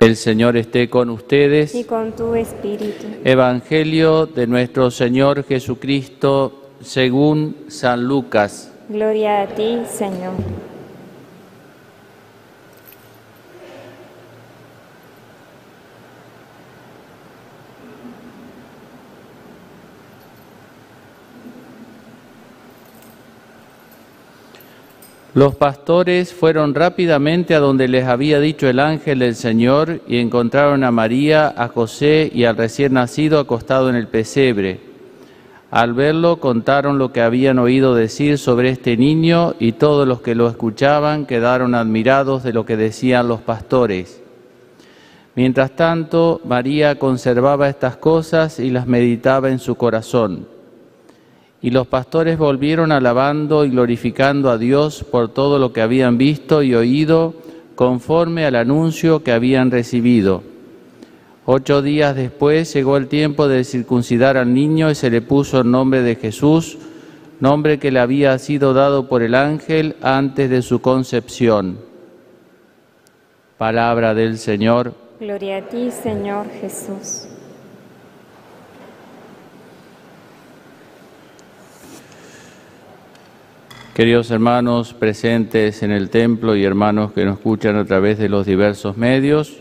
El Señor esté con ustedes. y con tu espíritu. Evangelio de nuestro Señor Jesucristo según San Lucas. Gloria a ti, Señor. Los pastores fueron rápidamente a donde les había dicho el ángel del Señor y encontraron a María, a José y al recién nacido acostado en el pesebre. Al verlo contaron lo que habían oído decir sobre este niño y todos los que lo escuchaban quedaron admirados de lo que decían los pastores. Mientras tanto, María conservaba estas cosas y las meditaba en su corazón. Y los pastores volvieron alabando y glorificando a Dios por todo lo que habían visto y oído conforme al anuncio que habían recibido. Ocho días después llegó el tiempo de circuncidar al niño y se le puso el nombre de Jesús, nombre que le había sido dado por el ángel antes de su concepción. Palabra del Señor. Gloria a ti, Señor Jesús. Queridos hermanos presentes en el templo y hermanos que nos escuchan a través de los diversos medios,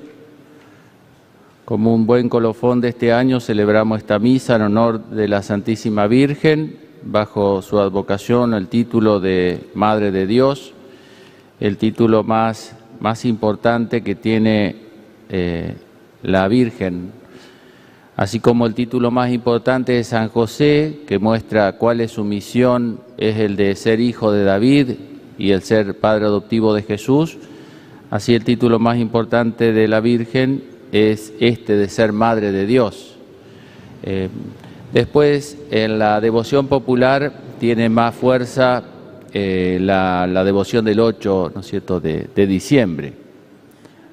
como un buen colofón de este año celebramos esta misa en honor de la Santísima Virgen, bajo su advocación el título de Madre de Dios, el título más, más importante que tiene eh, la Virgen, así como el título más importante de San José, que muestra cuál es su misión, es el de ser hijo de David y el ser padre adoptivo de Jesús, así el título más importante de la Virgen es este de ser madre de Dios. Eh, después, en la devoción popular tiene más fuerza eh, la, devoción del 8, ¿no es cierto?, de, de diciembre.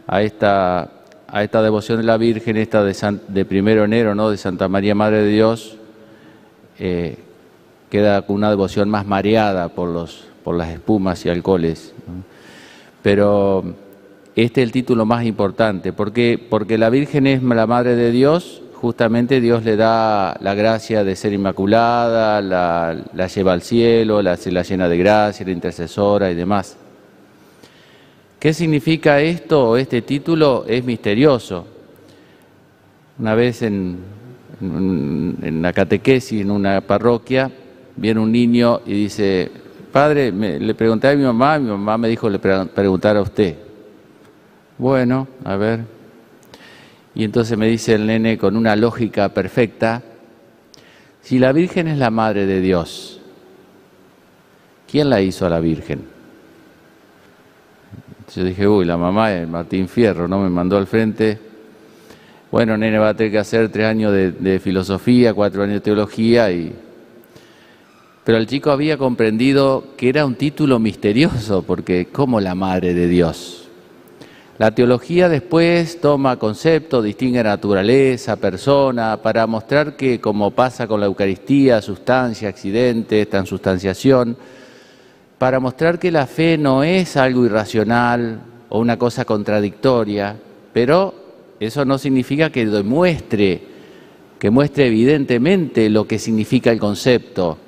A esta a esta devoción de la Virgen, esta de, San, de primero enero, ¿no? de Santa María Madre de Dios, eh, queda con una devoción más mareada por, los, por las espumas y alcoholes. Pero este es el título más importante, porque, porque la Virgen es la Madre de Dios, justamente Dios le da la gracia de ser inmaculada, la, la lleva al cielo, la, la llena de gracia, la intercesora y demás. ¿Qué significa esto? Este título es misterioso. Una vez en, en, en la catequesis, en una parroquia, viene un niño y dice, padre, me, le pregunté a mi mamá, mi mamá me dijo le pre preguntar a usted. Bueno, a ver. Y entonces me dice el nene con una lógica perfecta, si la Virgen es la Madre de Dios, ¿quién la hizo a la Virgen? Yo dije, uy, la mamá es Martín Fierro, ¿no? Me mandó al frente. Bueno, nene, va a tener que hacer tres años de, de, filosofía, cuatro años de teología y... Pero el chico había comprendido que era un título misterioso, porque ¿cómo la madre de Dios? La teología después toma concepto, distingue naturaleza, persona, para mostrar que, como pasa con la Eucaristía, sustancia, accidente, transustanciación, para mostrar que la fe no es algo irracional o una cosa contradictoria, pero eso no significa que demuestre, que muestre evidentemente lo que significa el concepto,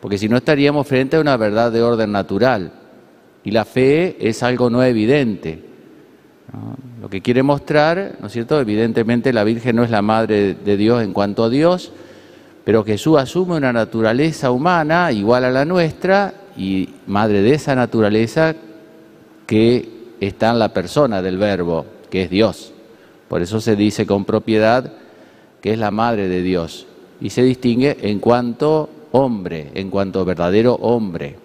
porque si no estaríamos frente a una verdad de orden natural. Y la fe es algo no evidente. Lo que quiere mostrar, ¿no es cierto? Evidentemente la Virgen no es la Madre de Dios en cuanto a Dios, pero Jesús asume una naturaleza humana igual a la nuestra y madre de esa naturaleza que está en la persona del verbo, que es Dios. Por eso se dice con propiedad que es la madre de Dios y se distingue en cuanto hombre, en cuanto verdadero hombre.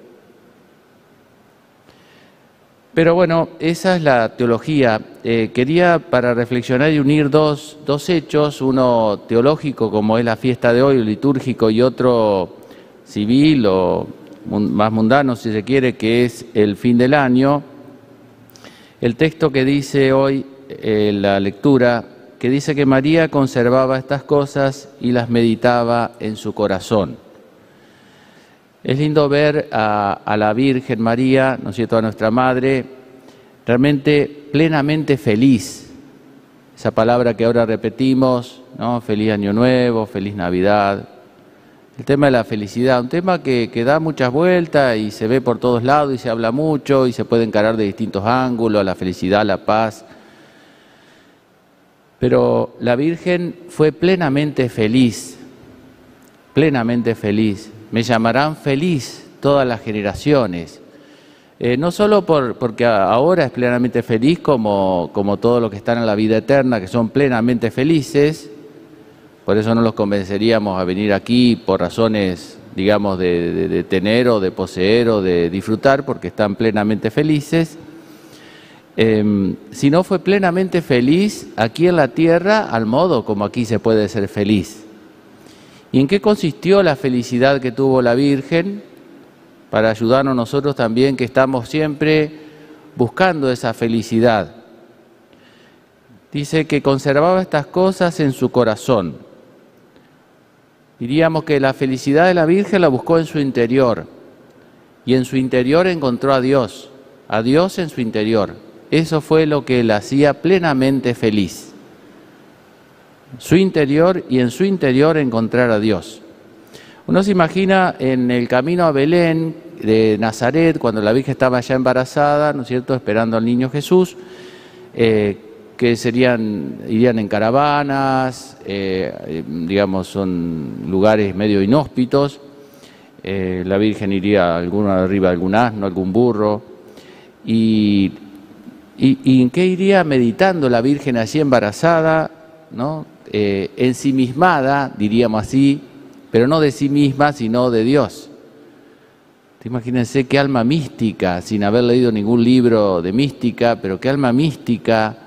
Pero bueno, esa es la teología. Eh, quería para reflexionar y unir dos, dos hechos, uno teológico como es la fiesta de hoy, litúrgico, y otro civil o más mundano, si se quiere, que es el fin del año. El texto que dice hoy eh, la lectura, que dice que María conservaba estas cosas y las meditaba en su corazón. Es lindo ver a, a, la Virgen María, ¿no es cierto?, a nuestra Madre, realmente plenamente feliz, esa palabra que ahora repetimos, ¿no? Feliz Año Nuevo, Feliz Navidad. El tema de la felicidad, un tema que, da muchas vueltas y se ve por todos lados y se habla mucho y se puede encarar de distintos ángulos, la felicidad, la paz. Pero la Virgen fue plenamente feliz, plenamente feliz. Me llamarán feliz todas las generaciones. Eh, no solo por, porque ahora es plenamente feliz como, como todos los que están en la vida eterna, que son plenamente felices, por eso no los convenceríamos a venir aquí por razones, digamos, de, tener o de poseer o de disfrutar, porque están plenamente felices, eh, sino fue plenamente feliz aquí en la tierra al modo como aquí se puede ser feliz. ¿Y en qué consistió la felicidad que tuvo la Virgen? Para ayudarnos nosotros también que estamos siempre buscando esa felicidad. Dice que conservaba estas cosas en su corazón. Diríamos que la felicidad de la Virgen la buscó en su interior y en su interior encontró a Dios, a Dios en su interior. Eso fue lo que la hacía plenamente feliz su interior y en su interior encontrar a Dios. Uno se imagina en el camino a Belén de Nazaret, cuando la Virgen estaba ya embarazada, ¿no es cierto?, esperando al niño Jesús, eh, que serían, irían en caravanas, eh, digamos, son lugares medio inhóspitos, eh, la Virgen iría alguna arriba de algún asno, algún burro, y, y, en qué iría meditando la Virgen allí embarazada, ¿no? eh, ensimismada, diríamos así, pero no de sí misma, sino de Dios. Imagínense qué alma mística, sin haber leído ningún libro de mística, pero qué alma mística,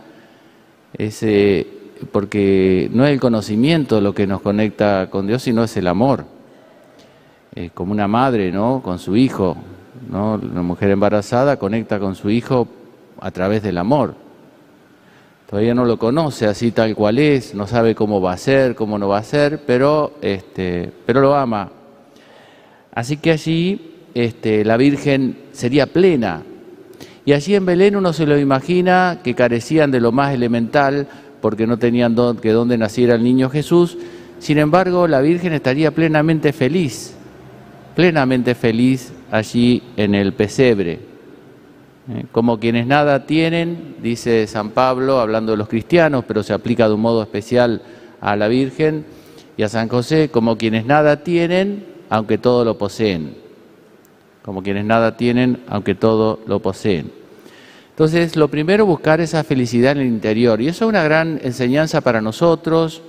ese, porque no es el conocimiento lo que nos conecta con Dios, sino es el amor. Eh, como una madre, ¿no? Con su hijo, ¿no? Una mujer embarazada conecta con su hijo a través del amor. Todavía no lo conoce así tal cual es, no sabe cómo va a ser, cómo no va a ser, pero, este, pero lo ama. Así que allí este, la Virgen sería plena. Y allí en Belén uno se lo imagina que carecían de lo más elemental porque no tenían que dónde naciera el niño Jesús. Sin embargo, la Virgen estaría plenamente feliz, plenamente feliz allí en el pesebre. Eh, como quienes nada tienen, dice San Pablo, hablando de los cristianos, pero se aplica de un modo especial a la Virgen y a San José, como quienes nada tienen, aunque todo lo poseen. Como quienes nada tienen, aunque todo lo poseen. Entonces, lo primero, buscar esa felicidad en el interior. Y eso es una gran enseñanza para nosotros.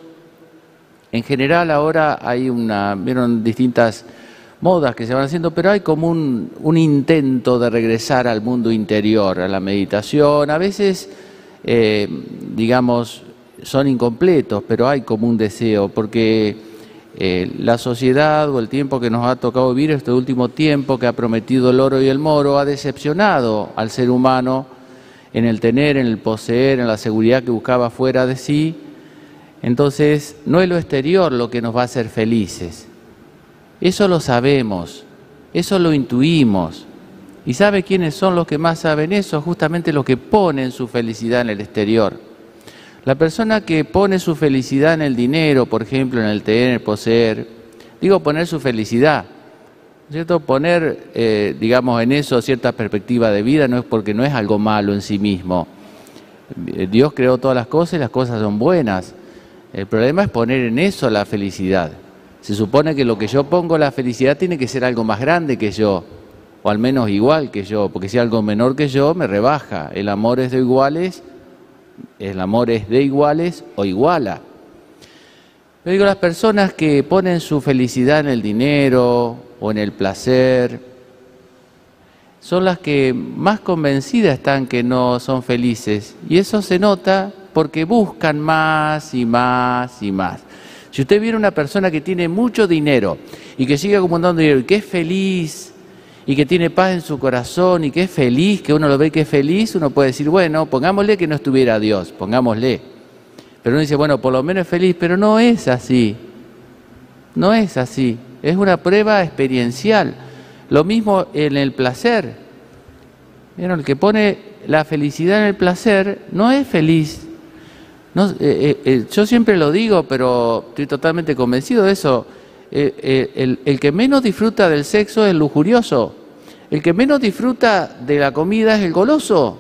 En general, ahora hay una, vieron distintas modas que se van haciendo, pero hay como un, un intento de regresar al mundo interior, a la meditación. A veces, eh, digamos, son incompletos, pero hay como un deseo, porque eh, la sociedad o el tiempo que nos ha tocado vivir, este último tiempo que ha prometido el oro y el moro, ha decepcionado al ser humano en el tener, en el poseer, en la seguridad que buscaba fuera de sí. Entonces, no es lo exterior lo que nos va a hacer felices, eso lo sabemos, eso lo intuimos. ¿Y sabe quiénes son los que más saben eso? Justamente los que ponen su felicidad en el exterior. La persona que pone su felicidad en el dinero, por ejemplo, en el tener, poseer, digo poner su felicidad, ¿cierto? Poner, eh, digamos, en eso cierta perspectiva de vida no es porque no es algo malo en sí mismo. Dios creó todas las cosas y las cosas son buenas. El problema es poner en eso la felicidad. Se supone que lo que yo pongo, la felicidad, tiene que ser algo más grande que yo, o al menos igual que yo, porque si algo menor que yo, me rebaja. El amor es de iguales, el amor es de iguales o iguala. Yo digo, las personas que ponen su felicidad en el dinero o en el placer, son las que más convencidas están que no son felices. Y eso se nota porque buscan más y más y más. Si usted viene una persona que tiene mucho dinero y que sigue acumulando dinero y que es feliz y que tiene paz en su corazón y que es feliz, que uno lo ve que es feliz, uno puede decir, bueno, pongámosle que no estuviera Dios, pongámosle. Pero uno dice, bueno, por lo menos es feliz, pero no es así. No es así. Es una prueba experiencial. Lo mismo en el placer. El que pone la felicidad en el placer no es feliz No, eh, eh, eh, yo siempre lo digo, pero estoy totalmente convencido de eso. Eh, eh, el, que menos disfruta del sexo es el lujurioso. El que menos disfruta de la comida es el goloso.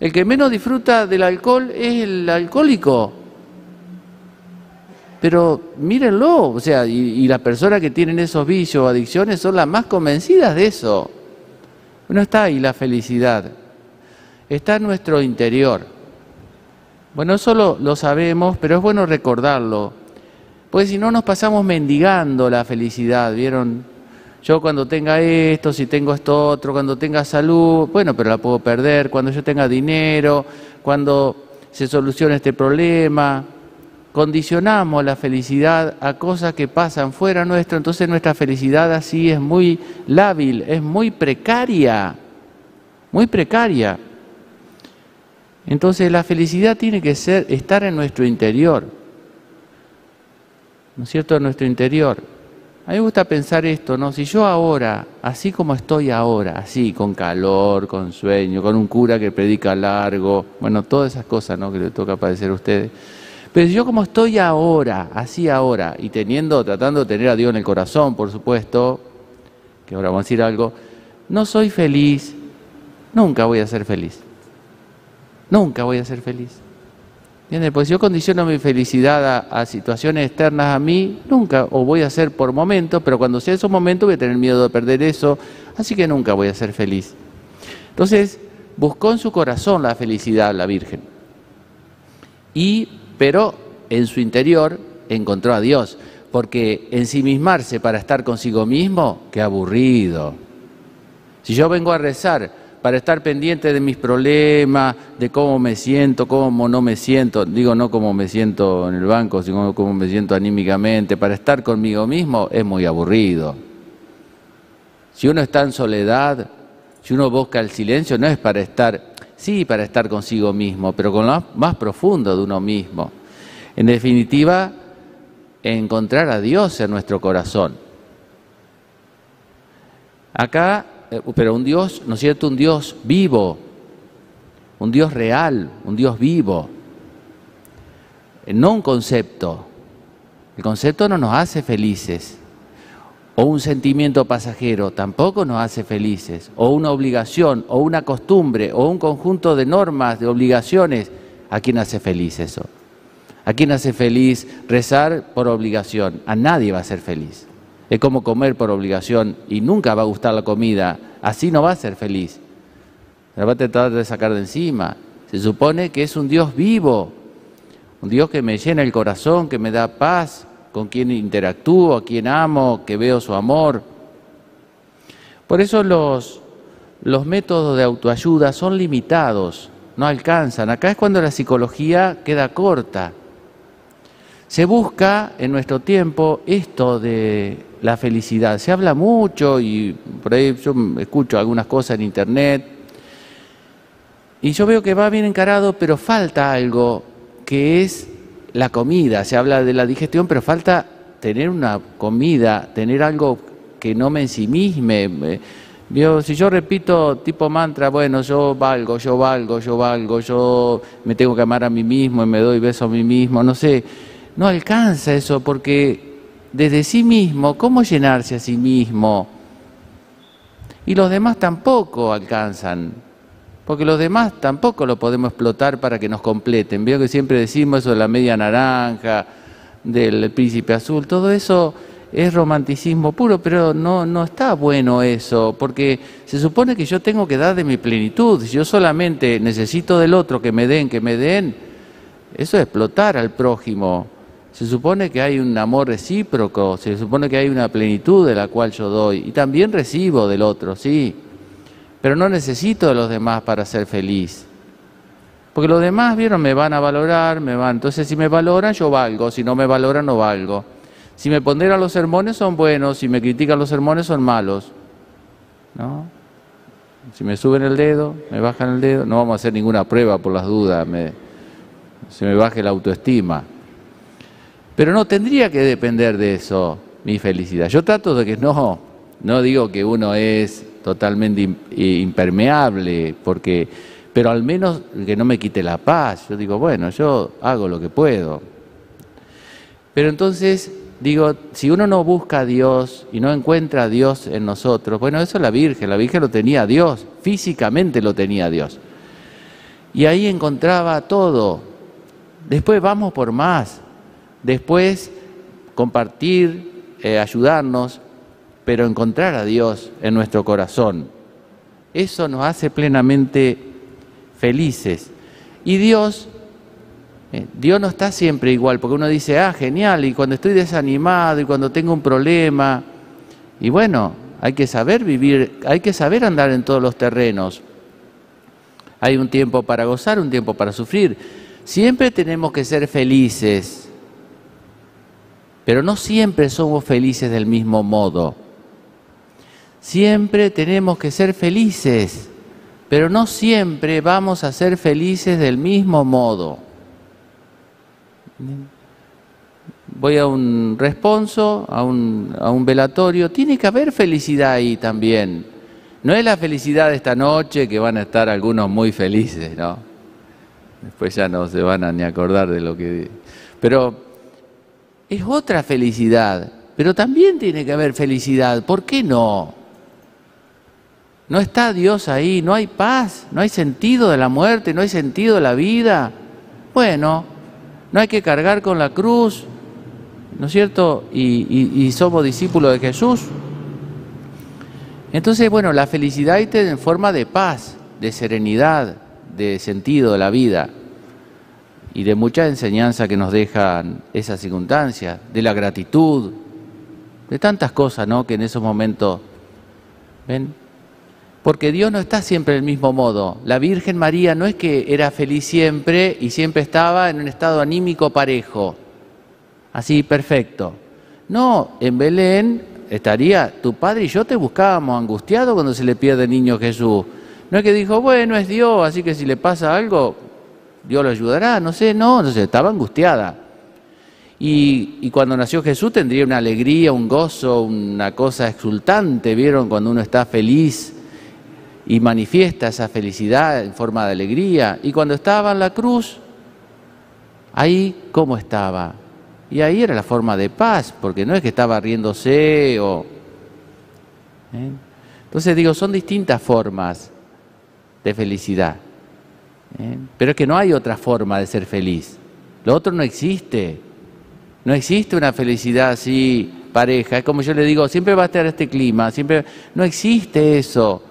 El que menos disfruta del alcohol es el alcohólico. Pero mírenlo, o sea, y, y las personas que tienen esos vicios o adicciones son las más convencidas de eso. No está ahí la felicidad, está en nuestro interior. Bueno, eso lo, lo sabemos, pero es bueno recordarlo, porque si no nos pasamos mendigando la felicidad, ¿vieron? Yo cuando tenga esto, si tengo esto otro, cuando tenga salud, bueno, pero la puedo perder, cuando yo tenga dinero, cuando se solucione este problema, condicionamos la felicidad a cosas que pasan fuera nuestro, entonces nuestra felicidad así es muy lábil, es muy precaria, muy precaria. Entonces la felicidad tiene que ser estar en nuestro interior, ¿no es cierto? En nuestro interior. A mí me gusta pensar esto, ¿no? Si yo ahora, así como estoy ahora, así, con calor, con sueño, con un cura que predica largo, bueno, todas esas cosas, ¿no? Que le toca padecer a ustedes. Pero yo como estoy ahora, así ahora, y teniendo, tratando de tener a Dios en el corazón, por supuesto, que ahora vamos a decir algo, no soy feliz, nunca voy a ser feliz. Nunca voy a ser feliz. ¿Entiendes? Pues yo condiciono mi felicidad a, a, situaciones externas a mí, nunca, o voy a ser por momentos, pero cuando sea esos momentos voy a tener miedo de perder eso, así que nunca voy a ser feliz. Entonces, buscó en su corazón la felicidad la Virgen. Y, pero en su interior encontró a Dios, porque ensimismarse para estar consigo mismo, qué aburrido. Si yo vengo a rezar, para estar pendiente de mis problemas, de cómo me siento, cómo no me siento, digo no cómo me siento en el banco, sino cómo me siento anímicamente, para estar conmigo mismo es muy aburrido. Si uno está en soledad, si uno busca el silencio, no es para estar, sí, para estar consigo mismo, pero con lo más profundo de uno mismo. En definitiva, encontrar a Dios en nuestro corazón. Acá pero un Dios, ¿no es cierto? Un Dios vivo, un Dios real, un Dios vivo, no un concepto. El concepto no nos hace felices, o un sentimiento pasajero tampoco nos hace felices, o una obligación, o una costumbre, o un conjunto de normas, de obligaciones. ¿A quién hace feliz eso? ¿A quién hace feliz rezar por obligación? A nadie va a ser feliz. Es como comer por obligación y nunca va a gustar la comida. Así no va a ser feliz. La va a tratar de sacar de encima. Se supone que es un Dios vivo, un Dios que me llena el corazón, que me da paz, con quien interactúo, a quien amo, que veo su amor. Por eso los, los métodos de autoayuda son limitados, no alcanzan. Acá es cuando la psicología queda corta. Se busca en nuestro tiempo esto de la felicidad. Se habla mucho y por ahí yo escucho algunas cosas en internet y yo veo que va bien encarado, pero falta algo que es la comida. Se habla de la digestión, pero falta tener una comida, tener algo que no me ensimisme. Yo, si yo repito tipo mantra, bueno, yo valgo, yo valgo, yo valgo, yo me tengo que amar a mí mismo y me doy beso a mí mismo, no sé, no alcanza eso porque desde sí mismo, ¿cómo llenarse a sí mismo? Y los demás tampoco alcanzan, porque los demás tampoco lo podemos explotar para que nos completen. Veo que siempre decimos eso de la media naranja, del príncipe azul, todo eso es romanticismo puro, pero no, no está bueno eso, porque se supone que yo tengo que dar de mi plenitud. Si yo solamente necesito del otro que me den, que me den, eso es explotar al prójimo. Se supone que hay un amor recíproco, se supone que hay una plenitud de la cual yo doy y también recibo del otro, sí, pero no necesito de los demás para ser feliz. Porque los demás, vieron, me van a valorar, me van. Entonces, si me valoran, yo valgo, si no me valoran, no valgo. Si me ponderan los sermones, son buenos, si me critican los sermones, son malos. ¿No? Si me suben el dedo, me bajan el dedo, no vamos a hacer ninguna prueba por las dudas, me, se me baje la autoestima. Pero no tendría que depender de eso mi felicidad. Yo trato de que no, no digo que uno es totalmente impermeable, porque, pero al menos que no me quite la paz. Yo digo, bueno, yo hago lo que puedo. Pero entonces digo, si uno no busca a Dios y no encuentra a Dios en nosotros, bueno, eso es la Virgen, la Virgen lo tenía Dios, físicamente lo tenía Dios. Y ahí encontraba todo. Después vamos por más. Después compartir, eh, ayudarnos, pero encontrar a Dios en nuestro corazón. Eso nos hace plenamente felices. Y Dios, eh, Dios no está siempre igual, porque uno dice, ah, genial, y cuando estoy desanimado y cuando tengo un problema, y bueno, hay que saber vivir, hay que saber andar en todos los terrenos. Hay un tiempo para gozar, un tiempo para sufrir. Siempre tenemos que ser felices, pero no siempre somos felices del mismo modo. Siempre tenemos que ser felices, pero no siempre vamos a ser felices del mismo modo. Voy a un responso, a un, velatorio, tiene que haber felicidad ahí también. No es la felicidad de esta noche que van a estar algunos muy felices, ¿no? Después ya no se van a ni acordar de lo que... Pero es otra felicidad, pero también tiene que haber felicidad. ¿Por qué no? No está Dios ahí, no hay paz, no hay sentido de la muerte, no hay sentido de la vida. Bueno, no hay que cargar con la cruz, ¿no es cierto? Y, somos discípulos de Jesús. Entonces, bueno, la felicidad está en forma de paz, de serenidad, de sentido de la vida y de mucha enseñanza que nos dejan esas circunstancias, de la gratitud, de tantas cosas, ¿no? Que en esos momentos, ¿ven? Porque Dios no está siempre del mismo modo. La Virgen María no es que era feliz siempre y siempre estaba en un estado anímico parejo, así perfecto. No, en Belén estaría tu padre y yo te buscábamos angustiados cuando se le pierde el niño Jesús. No es que dijo, bueno, es Dios, así que si le pasa algo, Dios lo ayudará, no sé, no, entonces estaba angustiada. Y, y, cuando nació Jesús tendría una alegría, un gozo, una cosa exultante, ¿vieron? Cuando uno está feliz y manifiesta esa felicidad en forma de alegría. Y cuando estaba en la cruz, ahí cómo estaba. Y ahí era la forma de paz, porque no es que estaba riéndose o... ¿eh? Entonces digo, son distintas formas de felicidad. ¿Eh? Pero es que no hay otra forma de ser feliz. Lo otro no existe. No existe una felicidad así pareja. Es como yo le digo, siempre va a estar este clima, siempre... No existe eso.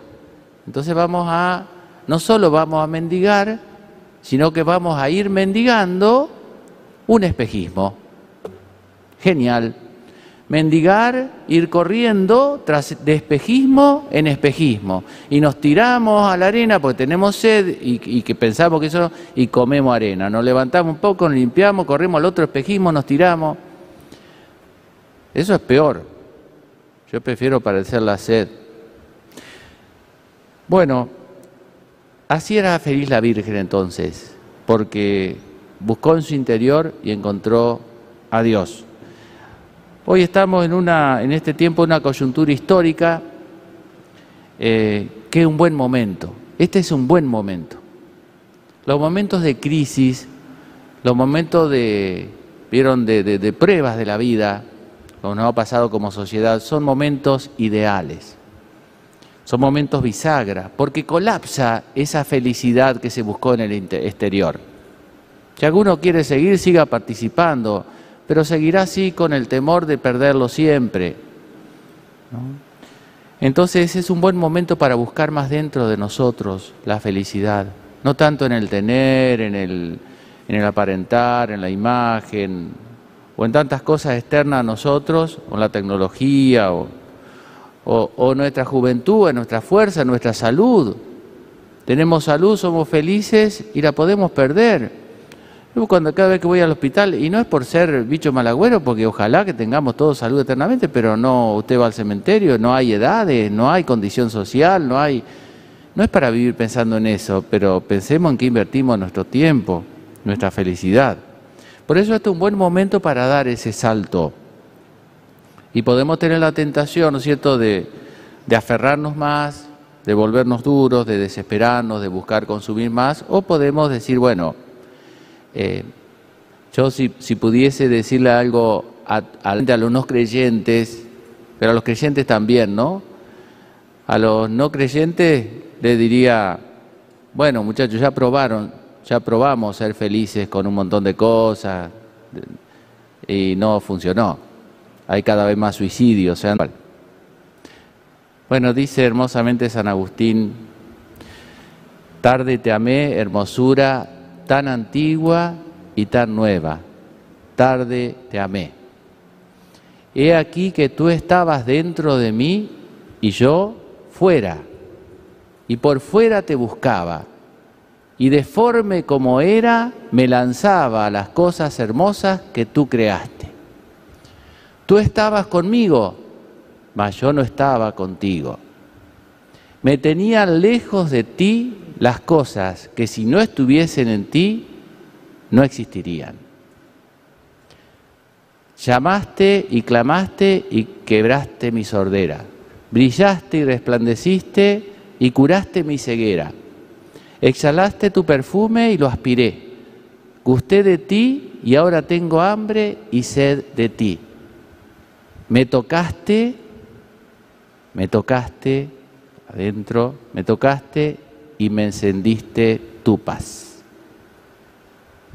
Entonces vamos a, no solo vamos a mendigar, sino que vamos a ir mendigando un espejismo. Genial. Mendigar, ir corriendo tras de espejismo en espejismo. Y nos tiramos a la arena porque tenemos sed y, que pensamos que eso, y comemos arena. Nos levantamos un poco, nos limpiamos, corremos al otro espejismo, nos tiramos. Eso es peor. Yo prefiero parecer la sed. Bueno, así era feliz la Virgen entonces, porque buscó en su interior y encontró a Dios. Hoy estamos en, una, en este tiempo una coyuntura histórica eh, que es un buen momento. Este es un buen momento. Los momentos de crisis, los momentos de, vieron, de, de pruebas de la vida, como nos ha pasado como sociedad, son momentos ideales. Son momentos bisagra, porque colapsa esa felicidad que se buscó en el exterior. Si alguno quiere seguir, siga participando, pero seguirá así con el temor de perderlo siempre. Entonces es un buen momento para buscar más dentro de nosotros la felicidad, no tanto en el tener, en el, en el aparentar, en la imagen, o en tantas cosas externas a nosotros, o en la tecnología, o o, nuestra juventud, en nuestra fuerza, nuestra salud. Tenemos salud, somos felices y la podemos perder. Yo cuando cada vez que voy al hospital, y no es por ser bicho malagüero, porque ojalá que tengamos todos salud eternamente, pero no, usted va al cementerio, no hay edades, no hay condición social, no hay... No es para vivir pensando en eso, pero pensemos en que invertimos nuestro tiempo, nuestra felicidad. Por eso este es un buen momento para dar ese salto. Y podemos tener la tentación, ¿no es cierto?, de, aferrarnos más de volvernos duros, de desesperarnos, de buscar consumir más, o podemos decir, bueno, eh, yo si, pudiese decirle algo a, a, los no creyentes, pero a los creyentes también, ¿no? A los no creyentes les diría, bueno muchachos, ya probaron, ya probamos ser felices con un montón de cosas y no funcionó. Hay cada vez más suicidios. Bueno, dice hermosamente San Agustín, tarde te amé, hermosura tan antigua y tan nueva, tarde te amé. He aquí que tú estabas dentro de mí y yo fuera, y por fuera te buscaba, y deforme como era, me lanzaba a las cosas hermosas que tú creaste. Tú estabas conmigo, mas yo no estaba contigo. Me tenían lejos de ti las cosas que si no estuviesen en ti, no existirían. Llamaste y clamaste y quebraste mi sordera. Brillaste y resplandeciste y curaste mi ceguera. Exhalaste tu perfume y lo aspiré. Gusté de ti y ahora tengo hambre y sed de ti. Me tocaste, me tocaste adentro, me tocaste y me encendiste tu paz.